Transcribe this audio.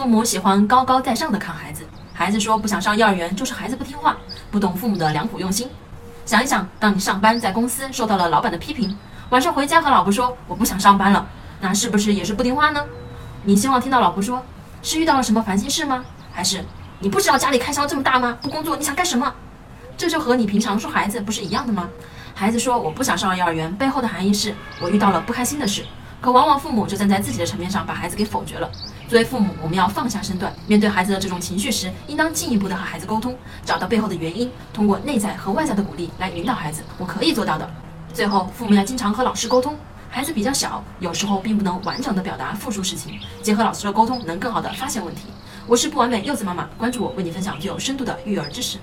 父母喜欢高高在上的看孩子，孩子说不想上幼儿园，就是孩子不听话，不懂父母的良苦用心。想一想，当你上班在公司受到了老板的批评，晚上回家和老婆说我不想上班了，那是不是也是不听话呢？你希望听到老婆说，是遇到了什么烦心事吗？还是你不知道家里开销这么大吗？不工作你想干什么？这就和你平常说孩子不是一样的吗？孩子说我不想上幼儿园，背后的含义是我遇到了不开心的事。可往往父母就站在自己的层面上把孩子给否决了。作为父母，我们要放下身段，面对孩子的这种情绪时，应当进一步的和孩子沟通，找到背后的原因，通过内在和外在的鼓励来引导孩子。我可以做到的。最后，父母要经常和老师沟通。孩子比较小，有时候并不能完整的表达复述事情，结合老师的沟通，能更好的发现问题。我是不完美柚子妈妈，关注我，为你分享具有深度的育儿知识。